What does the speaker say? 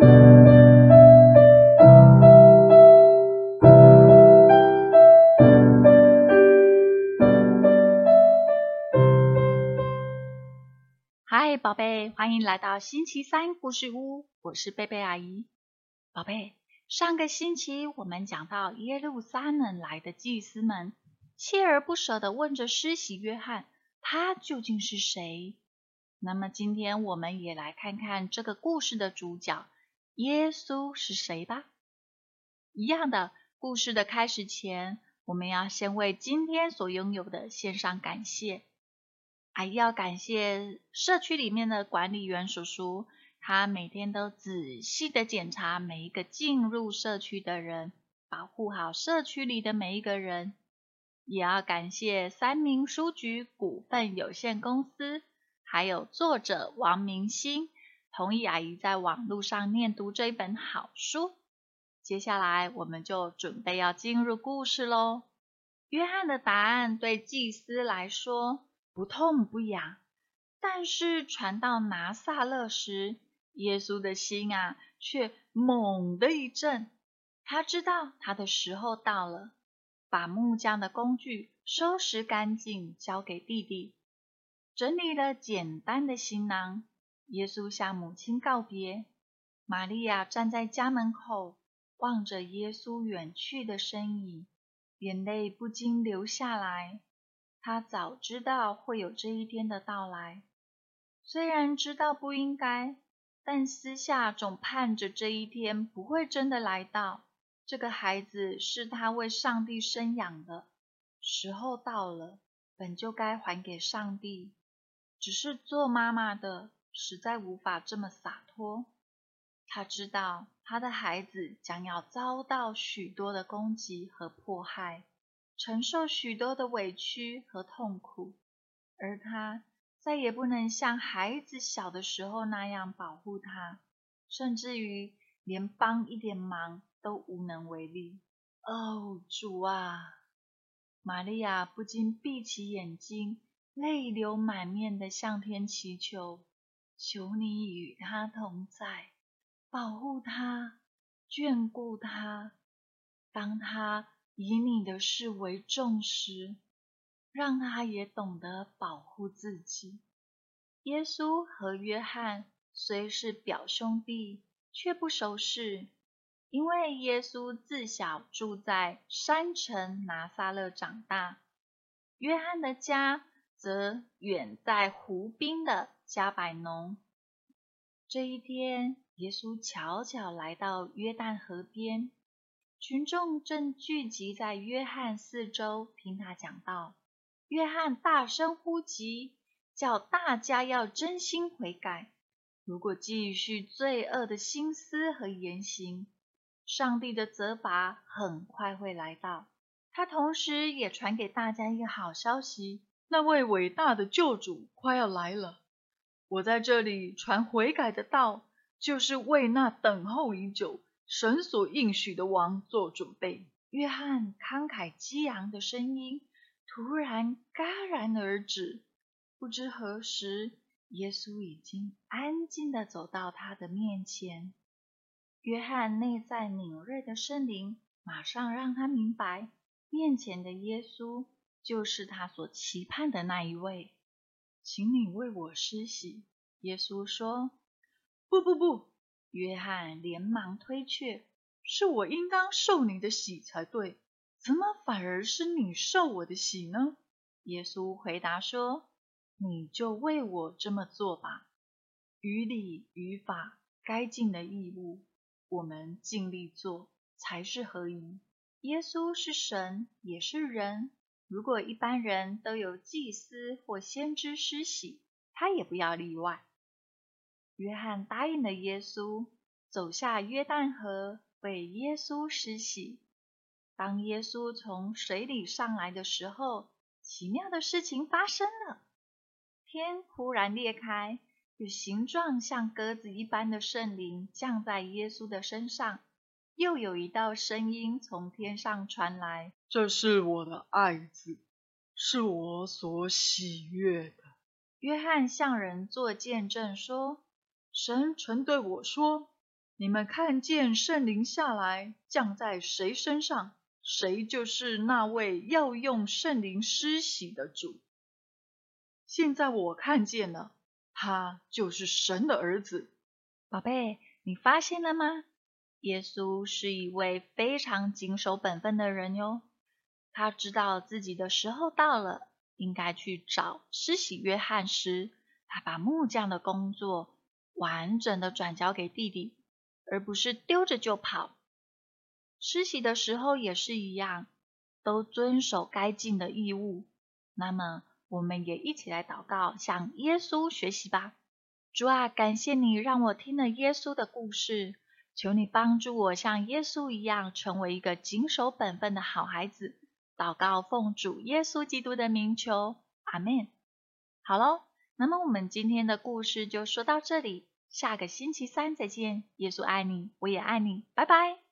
嗨，宝贝，欢迎来到星期三故事屋。我是贝贝阿姨。宝贝，上个星期我们讲到耶路撒冷来的祭司们锲而不舍地问着施洗约翰，他究竟是谁？那么今天我们也来看看这个故事的主角。耶稣是谁吧。一样的，故事的开始前，我们要先为今天所拥有的献上感谢。阿姨要感谢社区里面的管理员叔叔，他每天都仔细的检查每一个进入社区的人，保护好社区里的每一个人。也要感谢三明书局股份有限公司。还有作者王明星同意阿姨在网络上念读这一本好书。接下来我们就准备要进入故事喽。约翰的答案对祭司来说不痛不痒，但是传到拿撒勒时，耶稣的心啊却猛地一震。他知道他的时候到了，把木匠的工具收拾干净，交给弟弟。整理了简单的行囊，耶稣向母亲告别。玛利亚站在家门口，望着耶稣远去的身影，眼泪不禁流下来。她早知道会有这一天的到来，虽然知道不应该，但私下总盼着这一天不会真的来到。这个孩子是他为上帝生养的，时候到了，本就该还给上帝。只是做妈妈的实在无法这么洒脱。她知道她的孩子将要遭到许多的攻击和迫害，承受许多的委屈和痛苦，而她再也不能像孩子小的时候那样保护他，甚至于连帮一点忙都无能为力。哦，主啊！玛利亚不禁闭起眼睛。泪流满面的向天祈求，求你与他同在，保护他，眷顾他。当他以你的事为重时，让他也懂得保护自己。耶稣和约翰虽是表兄弟，却不熟识，因为耶稣自小住在山城拿撒勒长大，约翰的家。则远在湖滨的加百农。这一天，耶稣悄悄来到约旦河边，群众正聚集在约翰四周听他讲道。约翰大声呼急，叫大家要真心悔改。如果继续罪恶的心思和言行，上帝的责罚很快会来到。他同时也传给大家一个好消息。那位伟大的救主快要来了，我在这里传悔改的道，就是为那等候已久、神所应许的王做准备。约翰慷慨激昂的声音突然戛然而止，不知何时，耶稣已经安静地走到他的面前。约翰内在敏锐的圣灵马上让他明白，面前的耶稣。就是他所期盼的那一位，请你为我施洗。耶稣说：“不不不！”约翰连忙推却：“是我应当受你的洗才对，怎么反而是你受我的洗呢？”耶稣回答说：“你就为我这么做吧。于理于法该尽的义务，我们尽力做才是合宜。耶稣是神，也是人。”如果一般人都由祭司或先知施洗，他也不要例外。约翰答应了耶稣，走下约旦河为耶稣施洗。当耶稣从水里上来的时候，奇妙的事情发生了：天忽然裂开，有形状像鸽子一般的圣灵降在耶稣的身上。又有一道声音从天上传来：“这是我的爱子，是我所喜悦的。”约翰向人做见证说：“神曾对我说，你们看见圣灵下来降在谁身上，谁就是那位要用圣灵施洗的主。现在我看见了，他就是神的儿子。宝贝，你发现了吗？耶稣是一位非常谨守本分的人哟。他知道自己的时候到了，应该去找施洗约翰时，他把木匠的工作完整的转交给弟弟，而不是丢着就跑。施洗的时候也是一样，都遵守该尽的义务。那么，我们也一起来祷告，向耶稣学习吧。主啊，感谢你让我听了耶稣的故事，求你帮助我像耶稣一样，成为一个谨守本分的好孩子。祷告奉主耶稣基督的名求，阿门。好喽，那么我们今天的故事就说到这里，下个星期三再见。耶稣爱你，我也爱你，拜拜。